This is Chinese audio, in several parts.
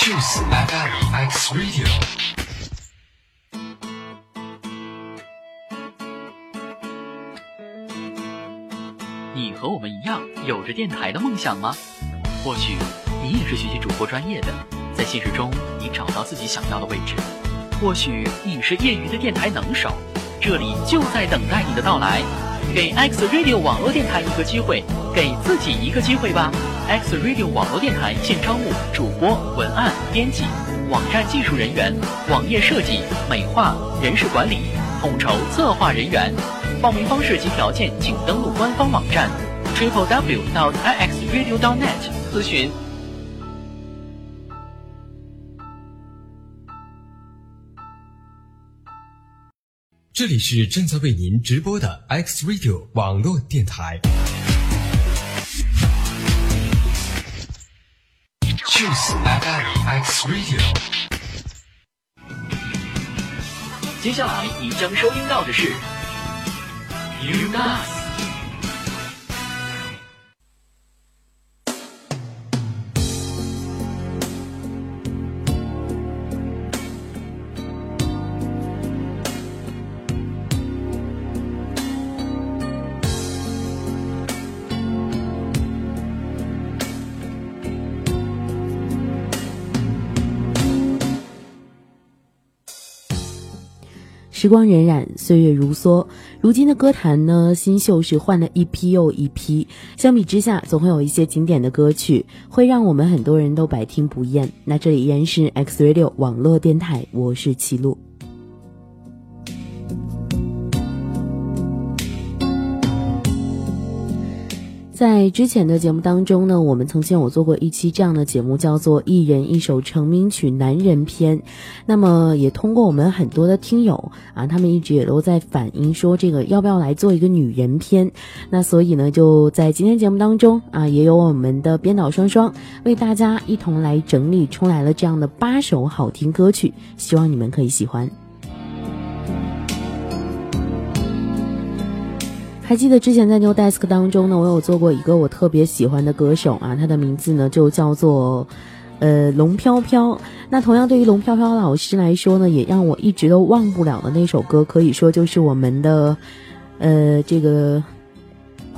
Choose FM X Radio。你和我们一样有着电台的梦想吗？或许你也是学习主播专业的，在现实中你找到自己想要的位置；或许你是业余的电台能手，这里就在等待你的到来。给 X Radio 网络电台一个机会，给自己一个机会吧！X Radio 网络电台现招募主播、文案编辑、网站技术人员、网页设计、美化、人事管理、统筹策划人员。报名方式及条件，请登录官方网站 triple w 到 i x radio dot net 咨询。这里是正在为您直播的 X Radio 网络电台。Choose FM X Radio。接下来你将收听到的是 You Got。时光荏苒，岁月如梭。如今的歌坛呢，新秀是换了一批又一批。相比之下，总会有一些经典的歌曲，会让我们很多人都百听不厌。那这里依然是 X Radio 网络电台，我是齐路。在之前的节目当中呢，我们曾经有做过一期这样的节目，叫做《一人一首成名曲男人篇》。那么也通过我们很多的听友啊，他们一直也都在反映说，这个要不要来做一个女人篇？那所以呢，就在今天节目当中啊，也有我们的编导双双为大家一同来整理出来了这样的八首好听歌曲，希望你们可以喜欢。还记得之前在 New Desk 当中呢，我有做过一个我特别喜欢的歌手啊，他的名字呢就叫做，呃，龙飘飘。那同样对于龙飘飘老师来说呢，也让我一直都忘不了的那首歌，可以说就是我们的，呃，这个。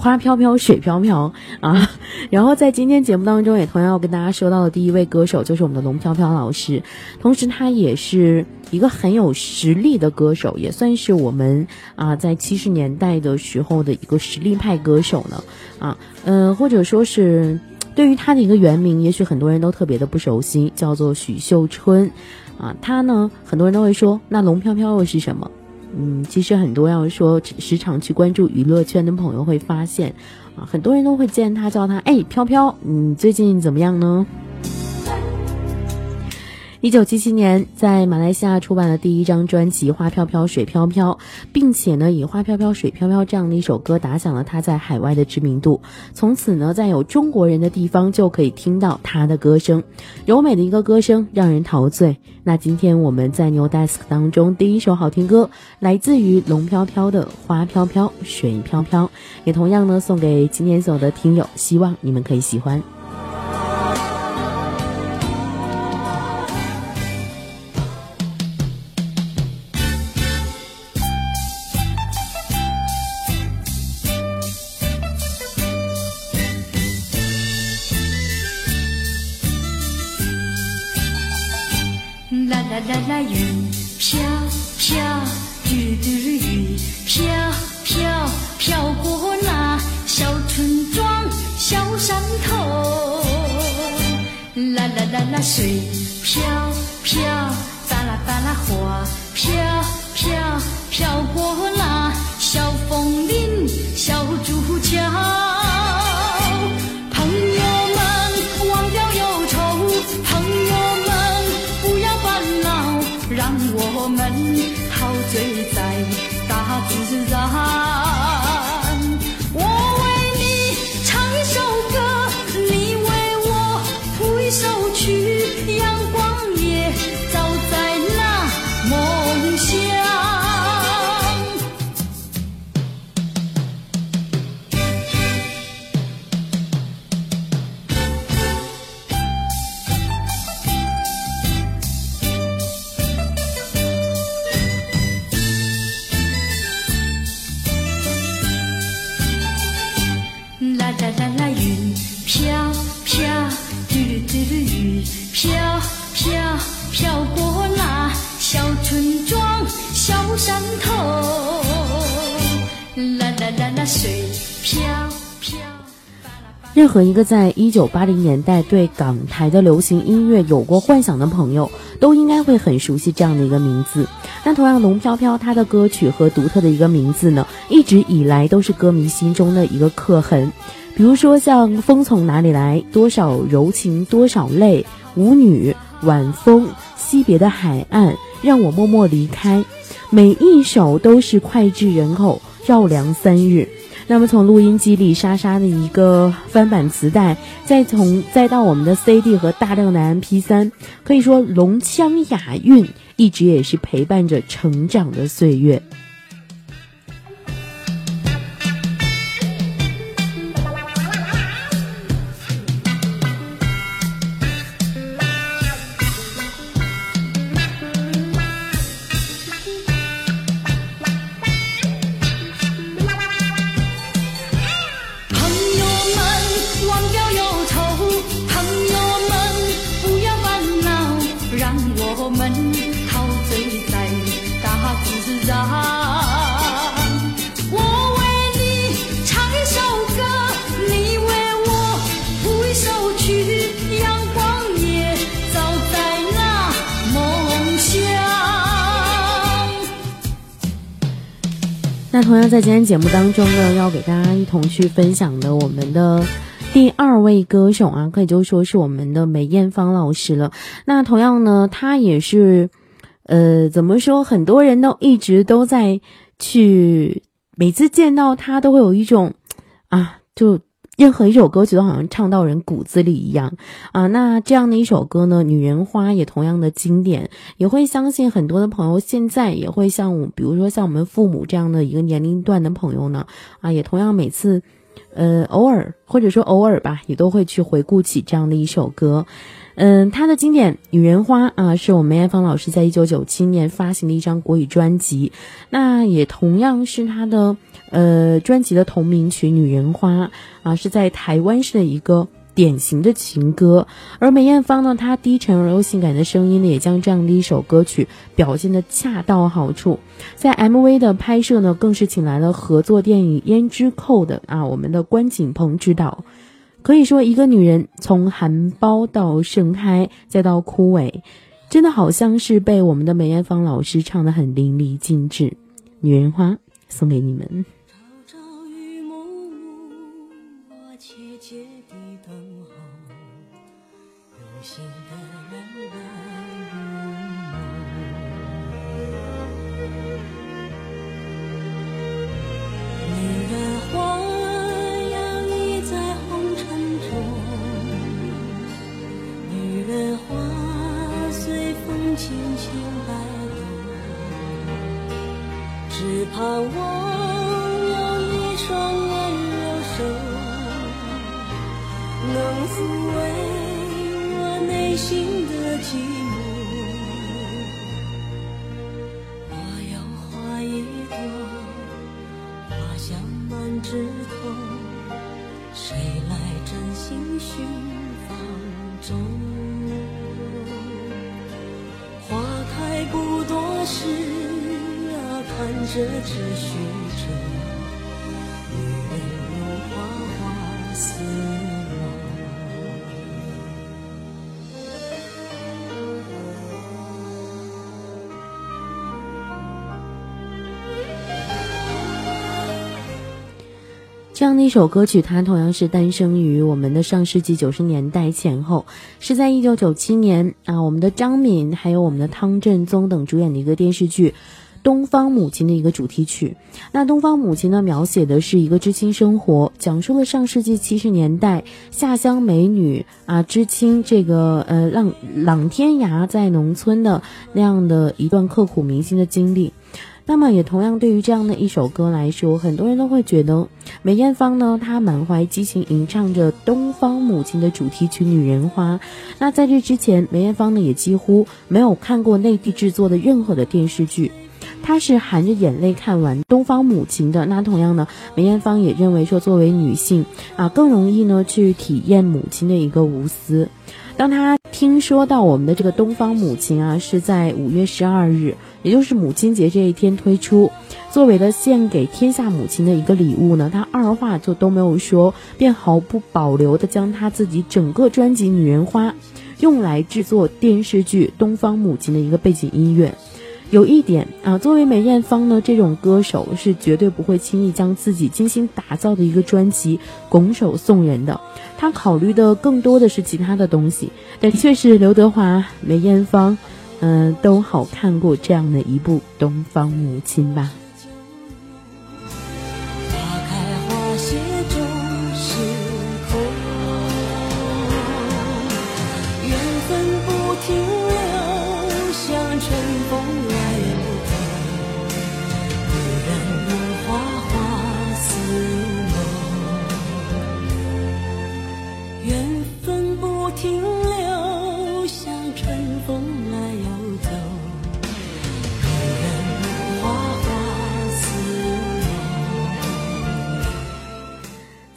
花飘飘，水飘飘啊！然后在今天节目当中，也同样要跟大家说到的第一位歌手就是我们的龙飘飘老师，同时他也是一个很有实力的歌手，也算是我们啊在七十年代的时候的一个实力派歌手了啊，嗯，或者说是对于他的一个原名，也许很多人都特别的不熟悉，叫做许秀春啊。他呢，很多人都会说，那龙飘飘又是什么？嗯，其实很多要说时常去关注娱乐圈的朋友会发现，啊，很多人都会见他叫他哎飘飘，你最近怎么样呢？一九七七年，在马来西亚出版了第一张专辑《花飘飘水飘飘》，并且呢，以《花飘飘水飘飘》这样的一首歌打响了他在海外的知名度。从此呢，在有中国人的地方就可以听到他的歌声，柔美的一个歌声让人陶醉。那今天我们在 New Desk 当中第一首好听歌，来自于龙飘飘的《花飘飘水飘飘》，也同样呢送给今天所有的听友，希望你们可以喜欢。啦啦啦水飘飘，哒啦哒啦花飘飘，飘过那小枫林、小竹桥。任何一个在一九八零年代对港台的流行音乐有过幻想的朋友，都应该会很熟悉这样的一个名字。那同样，龙飘飘她的歌曲和独特的一个名字呢，一直以来都是歌迷心中的一个刻痕。比如说像《风从哪里来》《多少柔情多少泪》《舞女》《晚风》《惜别的海岸》《让我默默离开》，每一首都是脍炙人口，绕梁三日。那么从录音机里沙沙的一个翻版磁带，再从再到我们的 CD 和大量的 MP3，可以说龙腔雅韵一直也是陪伴着成长的岁月。在今天节目当中呢，要给大家一同去分享的我们的第二位歌手啊，可以就说是我们的梅艳芳老师了。那同样呢，她也是，呃，怎么说，很多人都一直都在去，每次见到她都会有一种啊，就。任何一首歌曲都好像唱到人骨子里一样啊！那这样的一首歌呢，《女人花》也同样的经典，也会相信很多的朋友现在也会像我，比如说像我们父母这样的一个年龄段的朋友呢，啊，也同样每次，呃，偶尔或者说偶尔吧，也都会去回顾起这样的一首歌。嗯，他的经典《女人花》啊，是我们梅艳芳老师在一九九七年发行的一张国语专辑，那也同样是他的呃专辑的同名曲《女人花》啊，是在台湾市的一个典型的情歌。而梅艳芳呢，她低沉而又性感的声音呢，也将这样的一首歌曲表现的恰到好处。在 MV 的拍摄呢，更是请来了合作电影《胭脂扣》的啊我们的关锦鹏指导。可以说，一个女人从含苞到盛开，再到枯萎，真的好像是被我们的梅艳芳老师唱的很淋漓尽致。女人花送给你们。把我只虚着。女人如花花似梦。这样的一首歌曲，它同样是诞生于我们的上世纪九十年代前后，是在一九九七年啊，我们的张敏还有我们的汤镇宗等主演的一个电视剧《东方母亲》的一个主题曲。那《东方母亲》呢，描写的是一个知青生活，讲述了上世纪七十年代下乡美女啊知青这个呃浪朗天涯在农村的那样的一段刻骨铭心的经历。那么也同样对于这样的一首歌来说，很多人都会觉得梅艳芳呢，她满怀激情吟唱着《东方母亲》的主题曲《女人花》。那在这之前，梅艳芳呢也几乎没有看过内地制作的任何的电视剧，她是含着眼泪看完《东方母亲》的。那同样呢，梅艳芳也认为说，作为女性啊，更容易呢去体验母亲的一个无私。当她听说到我们的这个东方母亲啊，是在五月十二日，也就是母亲节这一天推出，作为了献给天下母亲的一个礼物呢，他二话就都没有说，便毫不保留的将他自己整个专辑《女人花》用来制作电视剧《东方母亲》的一个背景音乐。有一点啊，作为梅艳芳呢，这种歌手是绝对不会轻易将自己精心打造的一个专辑拱手送人的。他考虑的更多的是其他的东西。的确是刘德华、梅艳芳，嗯、都好看过这样的一部《东方母亲》吧。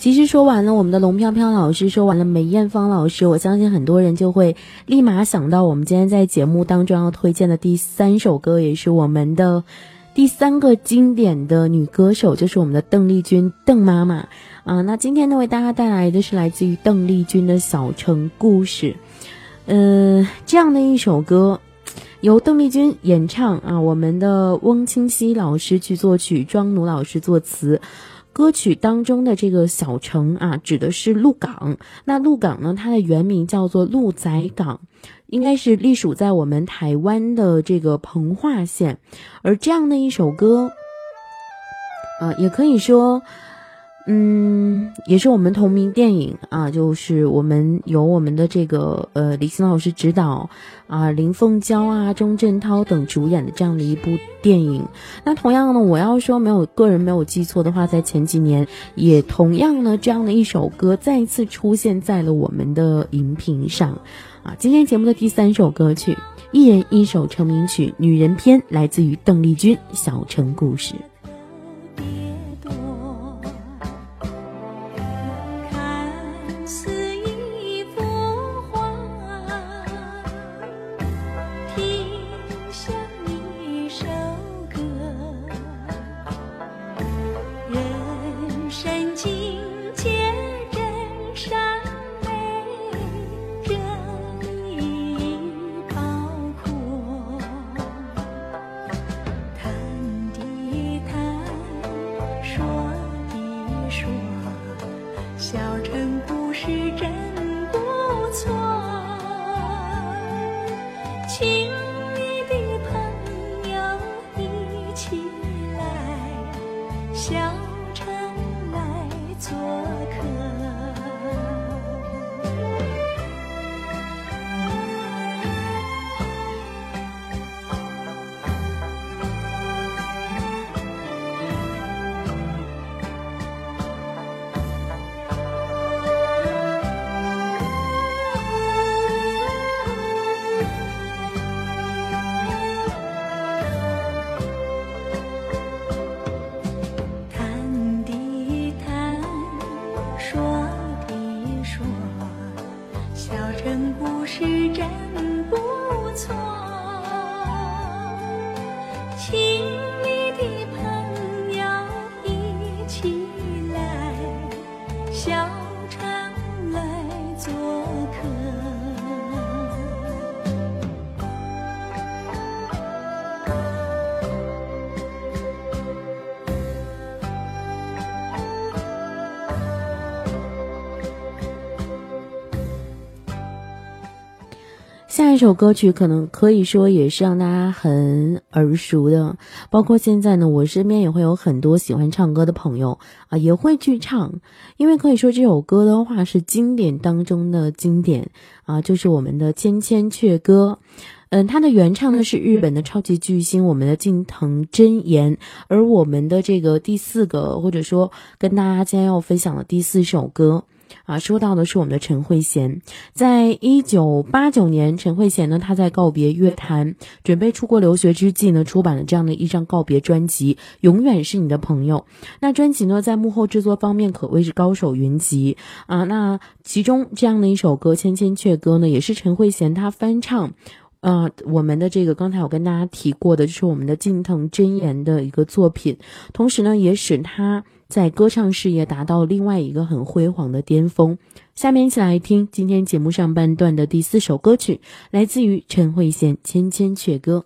其实说完了我们的龙飘飘老师，说完了梅艳芳老师，我相信很多人就会立马想到我们今天在节目当中要推荐的第三首歌，也是我们的第三个经典的女歌手，就是我们的邓丽君，邓妈妈啊。那今天呢，为大家带来的是来自于邓丽君的《小城故事》，嗯、这样的一首歌。由邓丽君演唱啊，我们的翁清溪老师去作曲，庄奴老师作词。歌曲当中的这个小城啊，指的是鹿港。那鹿港呢，它的原名叫做鹿仔港，应该是隶属在我们台湾的这个澎化县。而这样的一首歌，呃，也可以说，嗯，也是我们同名电影啊，就是我们由我们的这个呃李欣老师指导啊，林凤娇啊、钟镇涛等主演的这样的一部电影。那同样呢，我要说没有个人没有记错的话，在前几年也同样呢这样的一首歌再次出现在了我们的荧屏上啊。今天节目的第三首歌曲，一人一首成名曲《女人篇》，来自于邓丽君《小城故事》。说，小城故事真不错。情这首歌曲可能可以说也是让大家很耳熟的，包括现在呢，我身边也会有很多喜欢唱歌的朋友啊，也会去唱，因为可以说这首歌的话是经典当中的经典啊，就是我们的《千千阙歌》。嗯，它的原唱呢是日本的超级巨星，我们的近藤真彦，而我们的这个第四个或者说跟大家今天要分享的第四首歌啊，说到的是我们的陈慧娴。在一九八九年，陈慧娴呢，她在告别乐坛、准备出国留学之际呢，出版了这样的一张告别专辑《永远是你的朋友》。那专辑呢，在幕后制作方面可谓是高手云集啊。那其中这样的一首歌《千千阙歌》呢，也是陈慧娴她翻唱。呃，我们的这个刚才我跟大家提过的，就是我们的近藤真言的一个作品，同时呢，也使他在歌唱事业达到另外一个很辉煌的巅峰。下面一起来听今天节目上半段的第四首歌曲，来自于陈慧娴《千千阙歌》。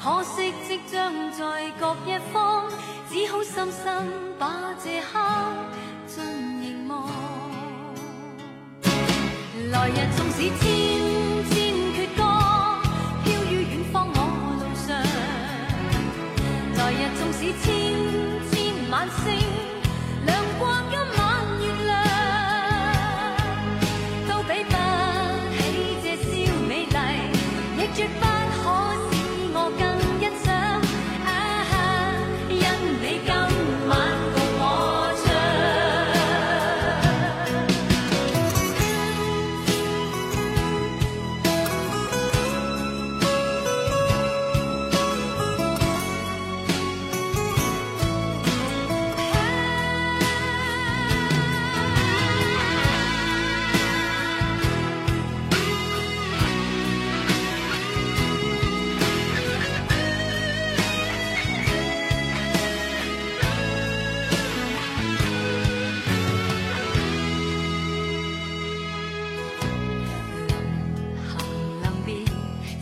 可惜即将在各一方，只好深深把这刻尽凝望。来日纵使千千阙歌，飘于远方我路上。来日纵使千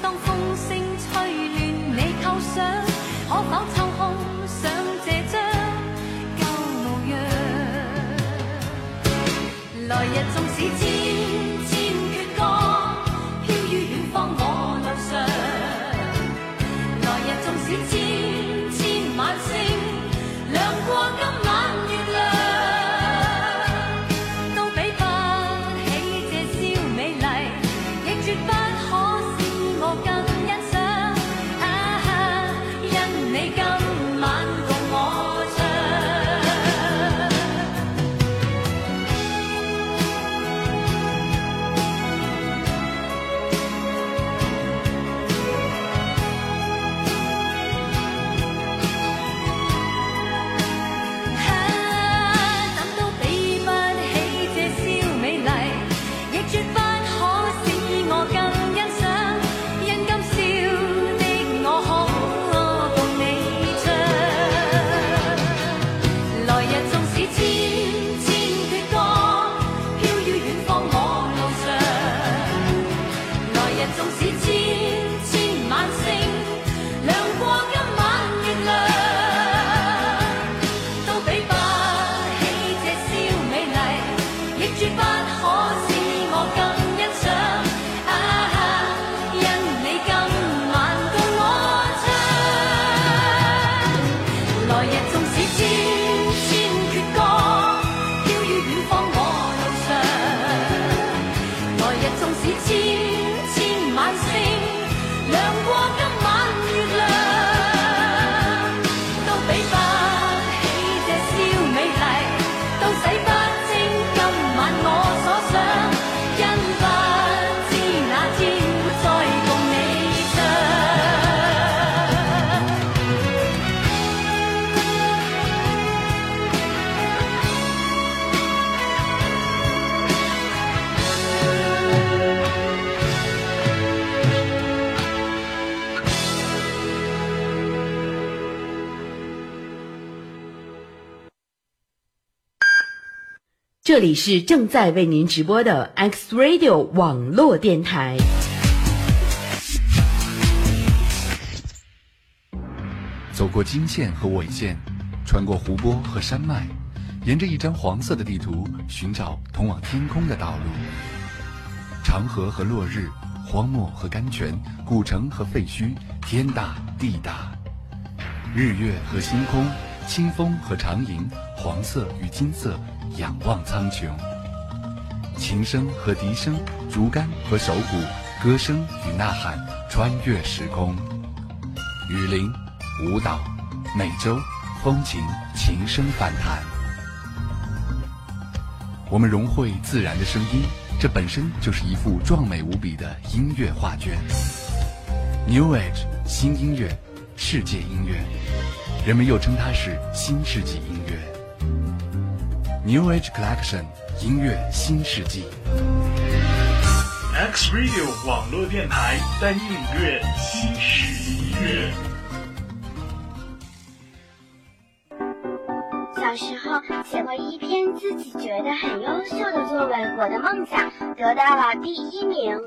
当风声吹乱你构想，可否抽空想这张旧模样？来日纵使千这里是正在为您直播的 X Radio 网络电台。走过经线和纬线，穿过湖泊和山脉，沿着一张黄色的地图寻找通往天空的道路。长河和落日，荒漠和甘泉，古城和废墟，天大地大。日月和星空，清风和长吟，黄色与金色。仰望苍穹，琴声和笛声，竹竿和手鼓，歌声与呐喊，穿越时空。雨林、舞蹈、美洲风情，琴声反弹。我们融汇自然的声音，这本身就是一幅壮美无比的音乐画卷。New Age 新音乐，世界音乐，人们又称它是新世纪音乐。New Age Collection 音乐新世纪，X Radio 网络电台带你领略新式音乐。小时候写过一篇自己觉得很优秀的作文，我的梦想得到了第一名。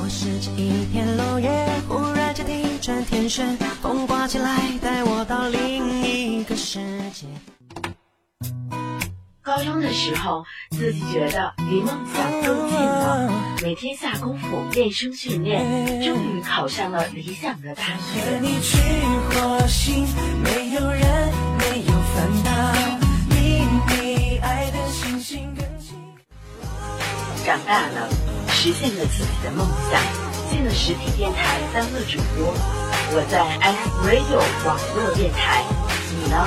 我拾起一片落叶，忽然间地转天旋，风刮起来，带我到另一个世界。高中的时候，自己觉得离梦想更近了，每天下功夫练声训练，终于考上了理想的大学。你去火星，没有人，没有烦恼，比爱的星星更近。长大了，实现了自己的梦想，进了实体电台当了主播。我在 X Radio 网络电台，你呢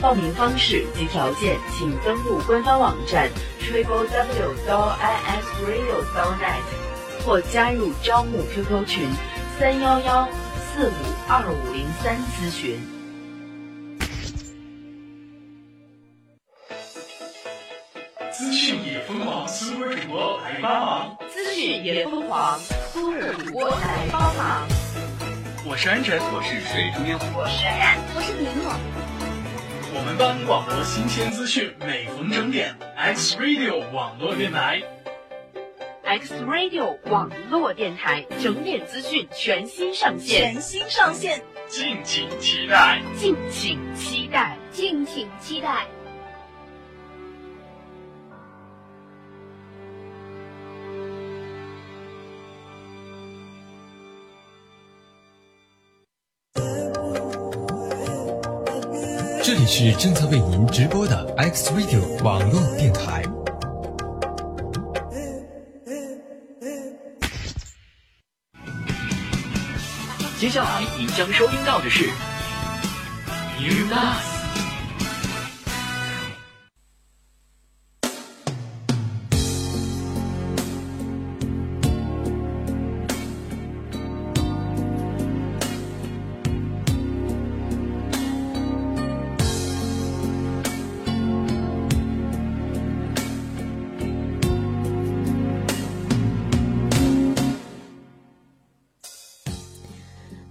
报名方式及条件，请登录官方网站 triple w dot i s radio dot net 或加入招募 QQ 群三幺幺四五二五零三咨询。资讯也疯狂，苏尔主播来帮忙。资讯也疯狂，苏尔主播来帮忙。我是安晨，我是水中央，我是冉，我是林诺。我们帮你广播新鲜资讯，每逢整点，X Radio 网络电台。X Radio 网络电台整点资讯全新上线，全新上线，敬请期待，敬请期待，敬请期待。是正在为您直播的 X Radio 网络电台。接下来您将收听到的是 New Dance。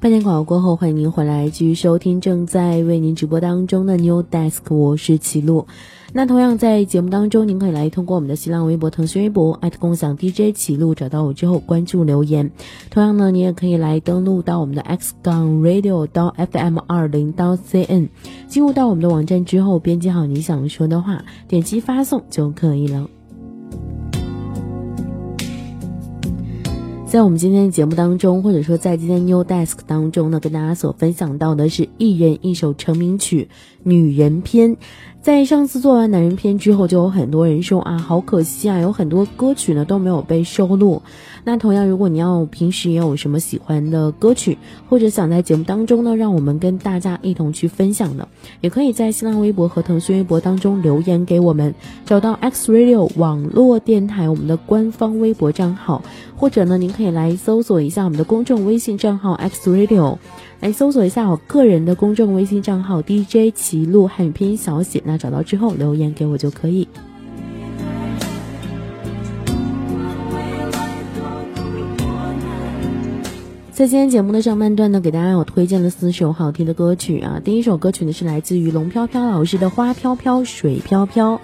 半点广告过后，欢迎您回来继续收听正在为您直播当中的 New Desk，我是齐路。那同样在节目当中，您可以来通过我们的新浪微博、腾讯微博艾特共享 DJ 齐路找到我之后关注留言。同样呢，你也可以来登录到我们的 X 杠 Radio 到 FM 二零到 CN，进入到我们的网站之后，编辑好你想说的话，点击发送就可以了。在我们今天的节目当中，或者说在今天 New Desk 当中呢，跟大家所分享到的是一人一首成名曲《女人篇》。在上次做完男人篇之后，就有很多人说啊，好可惜啊，有很多歌曲呢都没有被收录。那同样，如果你要平时也有什么喜欢的歌曲，或者想在节目当中呢，让我们跟大家一同去分享的，也可以在新浪微博和腾讯微博当中留言给我们，找到 X Radio 网络电台我们的官方微博账号，或者呢，您可以来搜索一下我们的公众微信账号 X Radio，来搜索一下我个人的公众微信账号 DJ 齐路汉语拼音小写，那找到之后留言给我就可以。在今天节目的上半段呢，给大家有推荐了四首好听的歌曲啊。第一首歌曲呢是来自于龙飘飘老师的《花飘飘水飘飘》，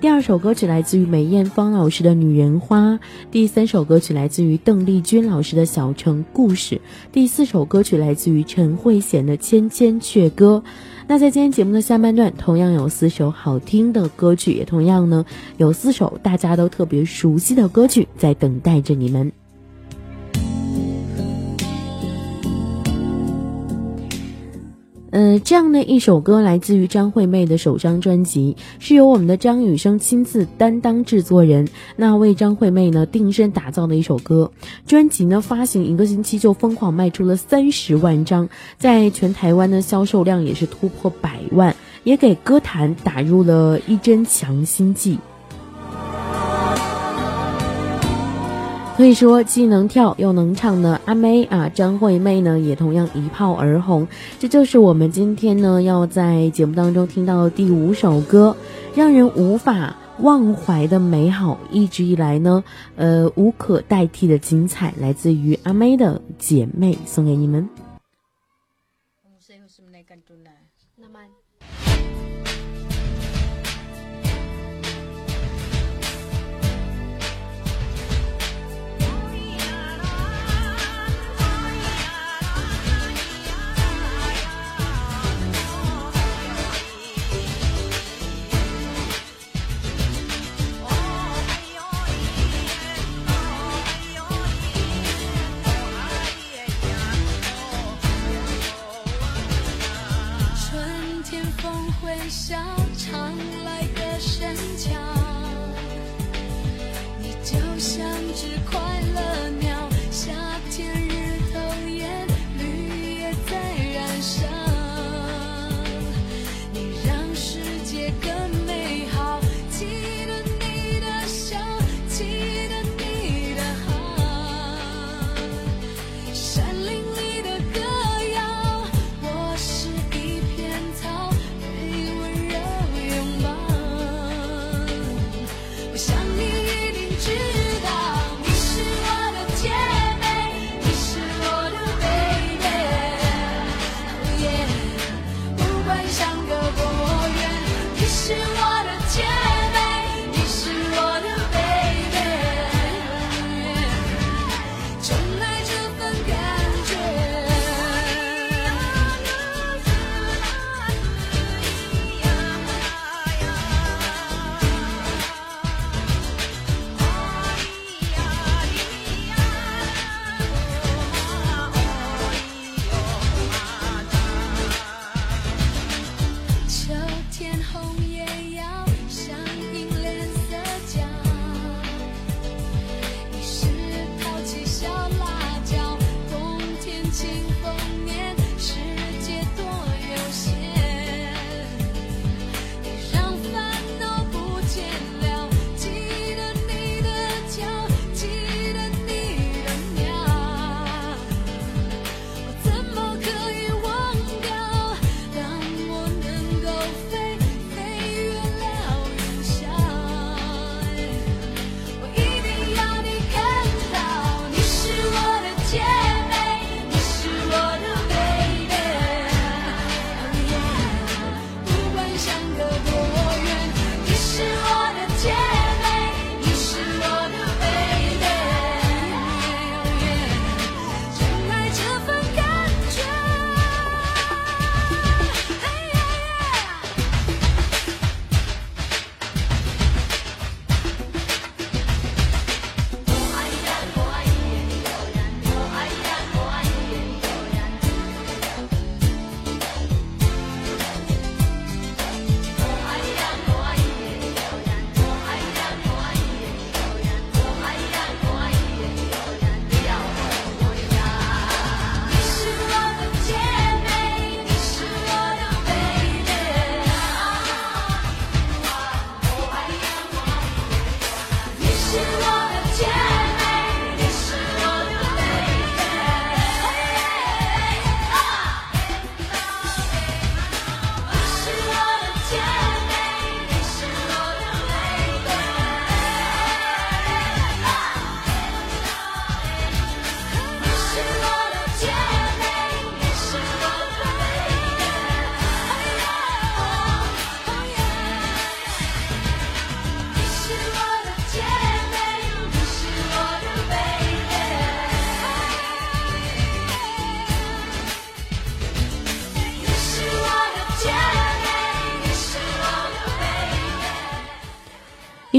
第二首歌曲来自于梅艳芳老师的《女人花》，第三首歌曲来自于邓丽君老师的《小城故事》，第四首歌曲来自于陈慧娴的《千千阙歌》。那在今天节目的下半段，同样有四首好听的歌曲，也同样呢有四首大家都特别熟悉的歌曲在等待着你们。嗯，这样的一首歌来自于张惠妹的首张专辑，是由我们的张雨生亲自担当制作人，那为张惠妹呢定身打造的一首歌。专辑呢发行一个星期就疯狂卖出了三十万张，在全台湾的销售量也是突破百万，也给歌坛打入了一针强心剂。可以说既能跳又能唱的阿妹啊，张惠妹呢也同样一炮而红。这就是我们今天呢要在节目当中听到的第五首歌，让人无法忘怀的美好，一直以来呢，呃，无可代替的精彩，来自于阿妹的姐妹，送给你们。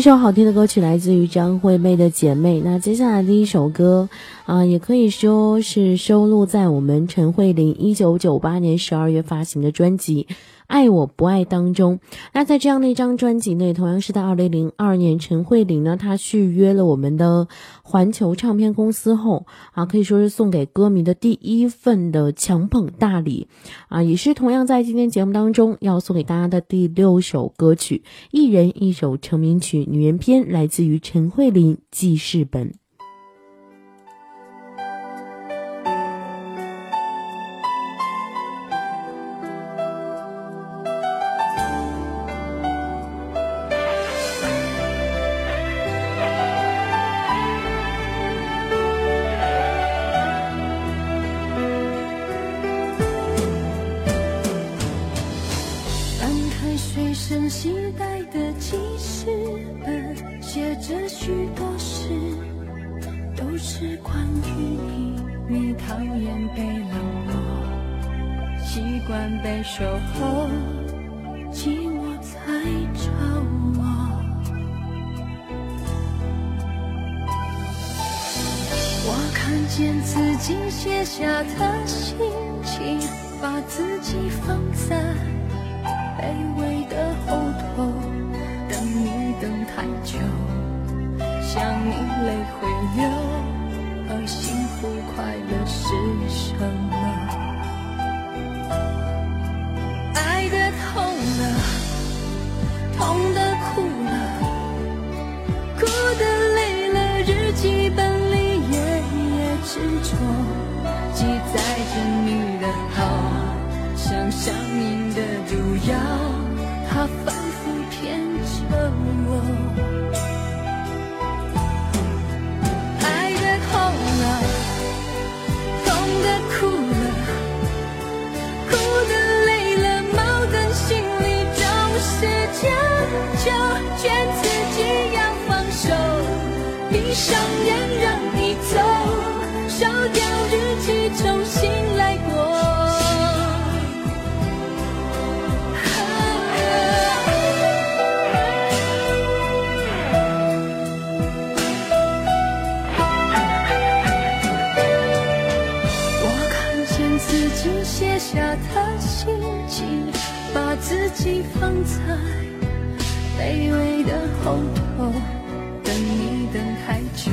一首好听的歌曲来自于张惠妹的《姐妹》。那接下来第一首歌，啊、也可以说是收录在我们陈慧琳一九九八年十二月发行的专辑《爱我不爱》当中。那在这样的一张专辑内，同样是在二零零二年，陈慧琳呢，她续约了我们的环球唱片公司后，啊，可以说是送给歌迷的第一份的强捧大礼，啊，也是同样在今天节目当中要送给大家的第六首歌曲，一人一首成名曲《女人篇》，来自于陈慧琳记事本。是关于你。你讨厌被冷落，习惯被守候，寂寞才找我。我看见自己写下的心情，把自己放在。卑微的后头，等你等太久，想你泪会流，而幸福快乐是什么？爱的痛了，痛的哭了，哭的累了，日记本里页页执着，记载着你的好。像上瘾的毒药，自己放在卑微的后头，等你等太久。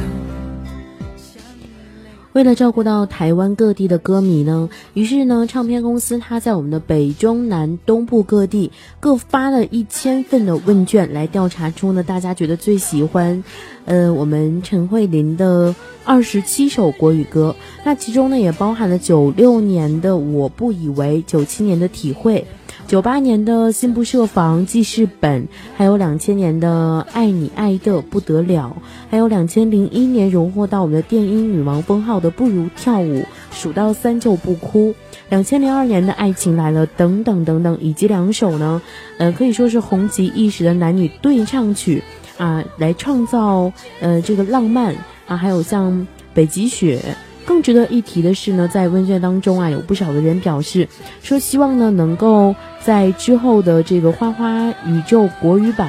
为了照顾到台湾各地的歌迷呢，于是呢，唱片公司它在我们的北中南东部各地各发了一千份的问卷，来调查出呢大家觉得最喜欢，呃，我们陈慧琳的二十七首国语歌。那其中呢也包含了九六年的《我不以为》，九七年的《体会》。九八年的心不设防记事本，还有两千年的爱你爱的不得了，还有两千零一年荣获到我们的电音女王封号的不如跳舞，数到三就不哭，两千零二年的爱情来了等等等等，以及两首呢，呃可以说是红极一时的男女对唱曲啊，来创造呃这个浪漫啊，还有像北极雪。更值得一提的是呢，在问卷当中啊，有不少的人表示说，希望呢能够在之后的这个花花宇宙国语版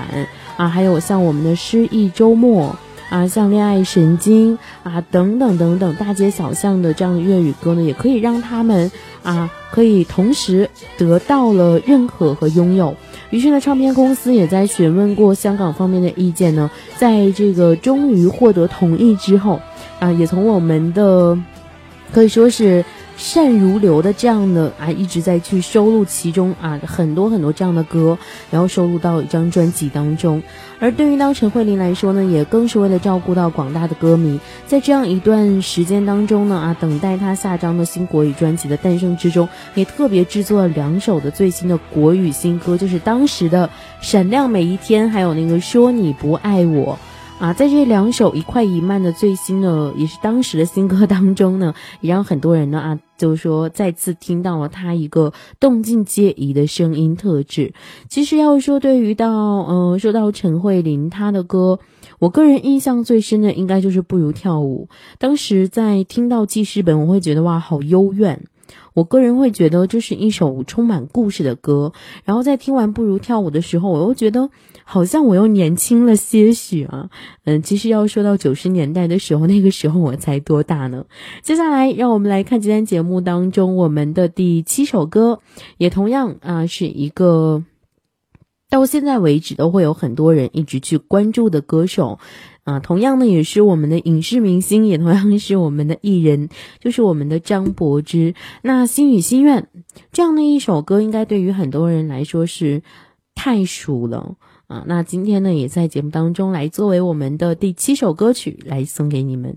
啊，还有像我们的诗意周末啊，像恋爱神经啊等等等等大街小巷的这样的粤语歌呢，也可以让他们啊可以同时得到了认可和拥有。于是呢，唱片公司也在询问过香港方面的意见呢，在这个终于获得同意之后。啊，也从我们的可以说是善如流的这样的啊，一直在去收录其中啊很多很多这样的歌，然后收录到一张专辑当中。而对于到陈慧琳来说呢，也更是为了照顾到广大的歌迷，在这样一段时间当中呢啊，等待她下张的新国语专辑的诞生之中，也特别制作了两首的最新的国语新歌，就是当时的《闪亮每一天》，还有那个《说你不爱我》。啊，在这两首一快一慢的最新的，也是当时的新歌当中呢，也让很多人呢啊，就是说再次听到了他一个动静皆宜的声音特质。其实要说对于到嗯、呃，说到陈慧琳她的歌，我个人印象最深的应该就是不如跳舞。当时在听到记事本，我会觉得哇，好幽怨。我个人会觉得这是一首充满故事的歌。然后在听完《不如跳舞》的时候，我又觉得好像我又年轻了些许啊。嗯，其实要说到九十年代的时候，那个时候我才多大呢？接下来让我们来看今天节目当中我们的第七首歌，也同样啊是一个。到现在为止，都会有很多人一直去关注的歌手，啊，同样呢，也是我们的影视明星，也同样是我们的艺人，就是我们的张柏芝。那《心语心愿》这样的一首歌，应该对于很多人来说是太熟了啊。那今天呢，也在节目当中来作为我们的第七首歌曲来送给你们。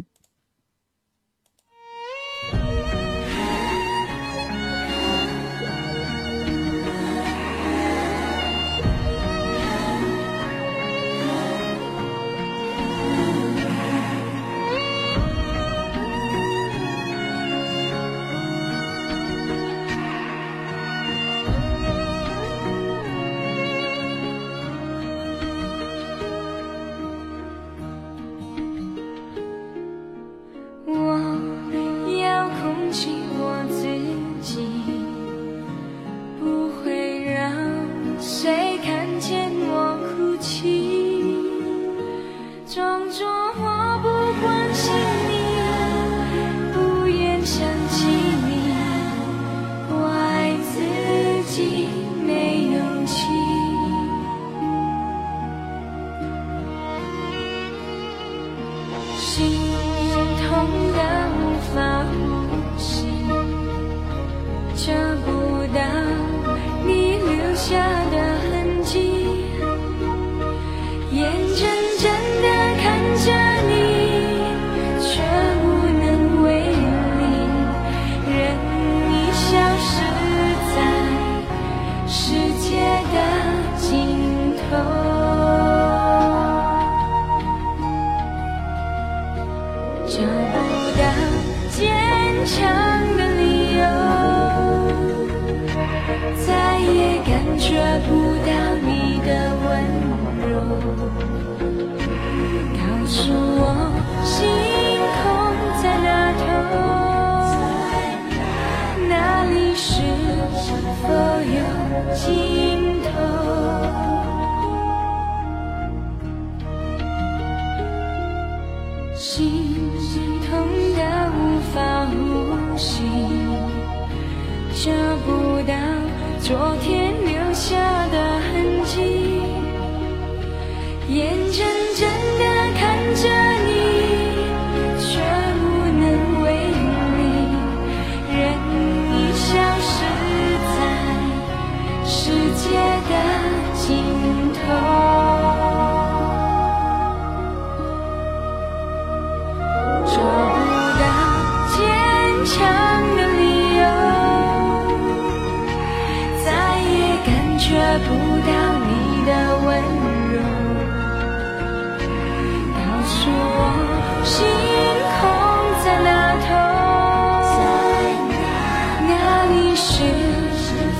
是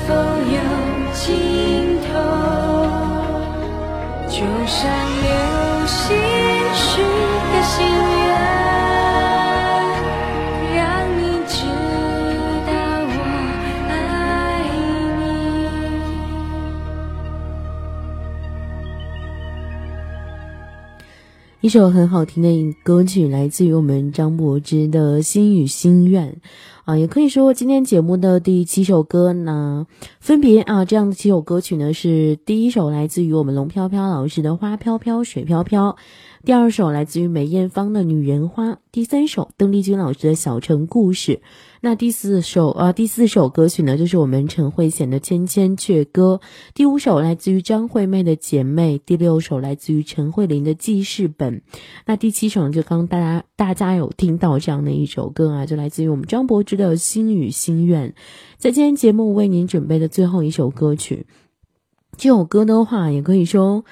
否有尽头？就像流一首很好听的歌曲，来自于我们张柏芝的《心与心愿》啊，也可以说今天节目的第七首歌呢，分别啊这样的七首歌曲呢是第一首来自于我们龙飘飘老师的《花飘飘水飘飘》。第二首来自于梅艳芳的《女人花》，第三首邓丽君老师的小城故事，那第四首啊第四首歌曲呢就是我们陈慧娴的《千千阙歌》，第五首来自于张惠妹的《姐妹》，第六首来自于陈慧琳的《记事本》，那第七首就刚大家大家有听到这样的一首歌啊，就来自于我们张柏芝的《心语心愿》，在今天节目为您准备的最后一首歌曲，这首歌的话也可以说。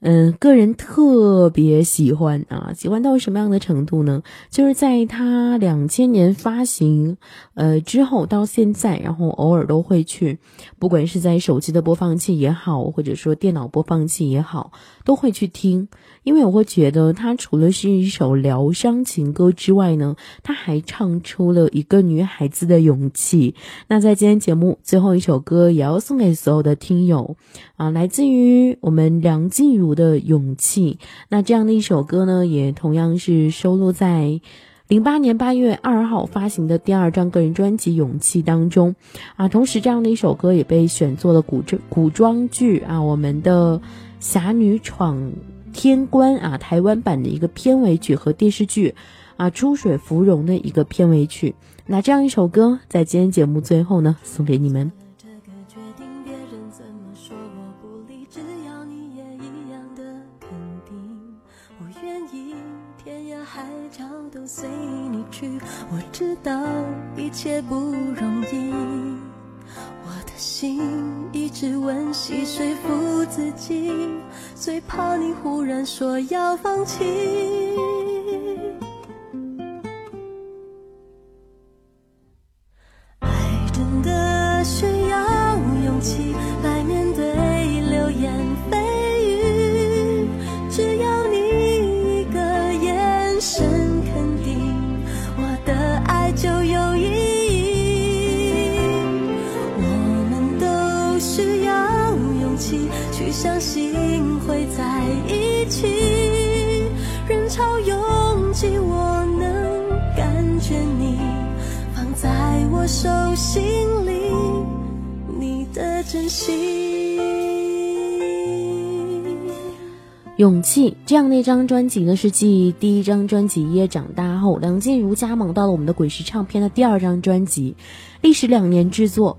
嗯，个人特别喜欢啊，喜欢到什么样的程度呢？就是在他两千年发行，呃之后到现在，然后偶尔都会去，不管是在手机的播放器也好，或者说电脑播放器也好，都会去听，因为我会觉得他除了是一首疗伤情歌之外呢，他还唱出了一个女孩子的勇气。那在今天节目最后一首歌，也要送给所有的听友啊，来自于我们梁静茹。的勇气，那这样的一首歌呢，也同样是收录在零八年八月二号发行的第二张个人专辑《勇气》当中啊。同时，这样的一首歌也被选作了古装古装剧啊，我们的《侠女闯天官》啊，台湾版的一个片尾曲和电视剧啊《出水芙蓉》的一个片尾曲。那这样一首歌，在今天节目最后呢，送给你们。我知道一切不容易，我的心一直温习说服自己，最怕你忽然说要放弃。爱真的需要勇气来面对流言蜚语，只要你一个眼神肯定，我的爱。就有意义。我们都需要勇气去相信一起。人潮拥挤，我能感觉你放在我手心里，你的真心。勇气这样的一张专辑呢，是继第一张专辑《一夜长大》后，梁静茹加盟到了我们的滚石唱片的第二张专辑，历时两年制作。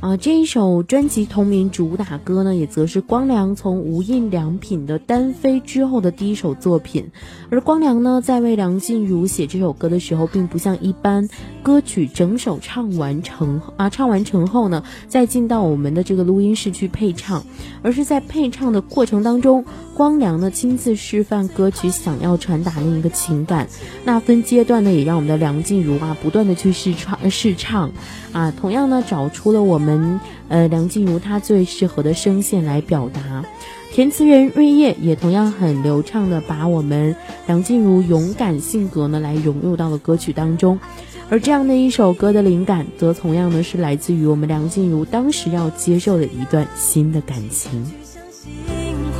啊，这一首专辑同名主打歌呢，也则是光良从无印良品的单飞之后的第一首作品。而光良呢，在为梁静茹写这首歌的时候，并不像一般歌曲整首唱完成啊，唱完成后呢，再进到我们的这个录音室去配唱，而是在配唱的过程当中，光良呢亲自示范歌曲想要传达的一个情感。那分阶段呢，也让我们的梁静茹啊，不断的去试唱试唱。啊，同样呢，找出了我们呃梁静茹她最适合的声线来表达，填词人瑞叶也同样很流畅的把我们梁静茹勇敢性格呢来融入到了歌曲当中，而这样的一首歌的灵感，则同样呢是来自于我们梁静茹当时要接受的一段新的感情。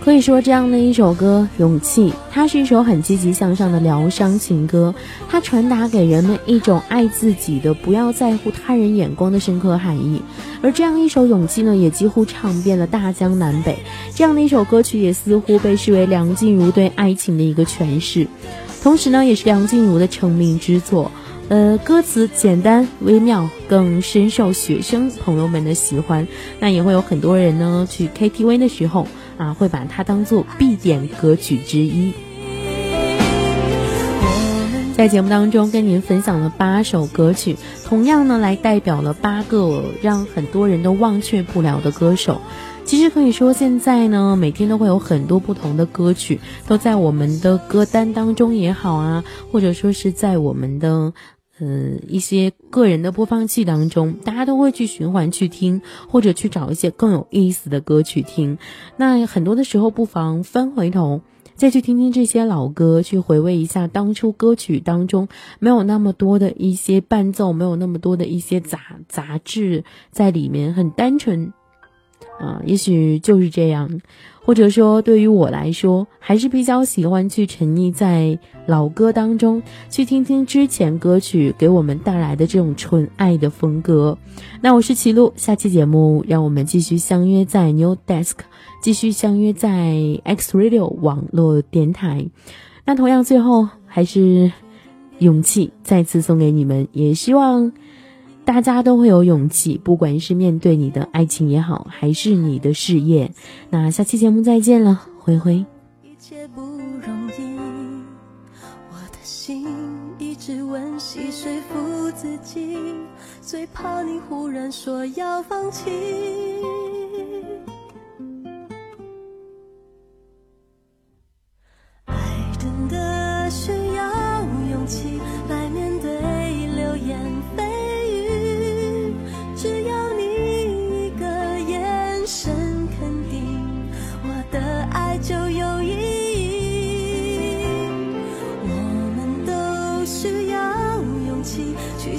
可以说，这样的一首歌《勇气》，它是一首很积极向上的疗伤情歌，它传达给人们一种爱自己的、不要在乎他人眼光的深刻含义。而这样一首《勇气》呢，也几乎唱遍了大江南北。这样的一首歌曲，也似乎被视为梁静茹对爱情的一个诠释，同时呢，也是梁静茹的成名之作。呃，歌词简单微妙，更深受学生朋友们的喜欢。那也会有很多人呢，去 KTV 的时候啊，会把它当做必点歌曲之一。在节目当中跟您分享了八首歌曲，同样呢，来代表了八个让很多人都忘却不了的歌手。其实可以说，现在呢，每天都会有很多不同的歌曲都在我们的歌单当中也好啊，或者说是在我们的。嗯，一些个人的播放器当中，大家都会去循环去听，或者去找一些更有意思的歌曲听。那很多的时候，不妨翻回头，再去听听这些老歌，去回味一下当初歌曲当中没有那么多的一些伴奏，没有那么多的一些杂杂质在里面，很单纯。啊，也许就是这样。或者说，对于我来说，还是比较喜欢去沉溺在老歌当中，去听听之前歌曲给我们带来的这种纯爱的风格。那我是齐路，下期节目让我们继续相约在 New Desk，继续相约在 X Radio 网络电台。那同样，最后还是勇气再次送给你们，也希望。大家都会有勇气，不管是面对你的爱情也好，还是你的事业。那下期节目再见了，灰灰。一切不容易，我的心一直温习说服自己，最怕你忽然说要放弃。爱真的需要勇气来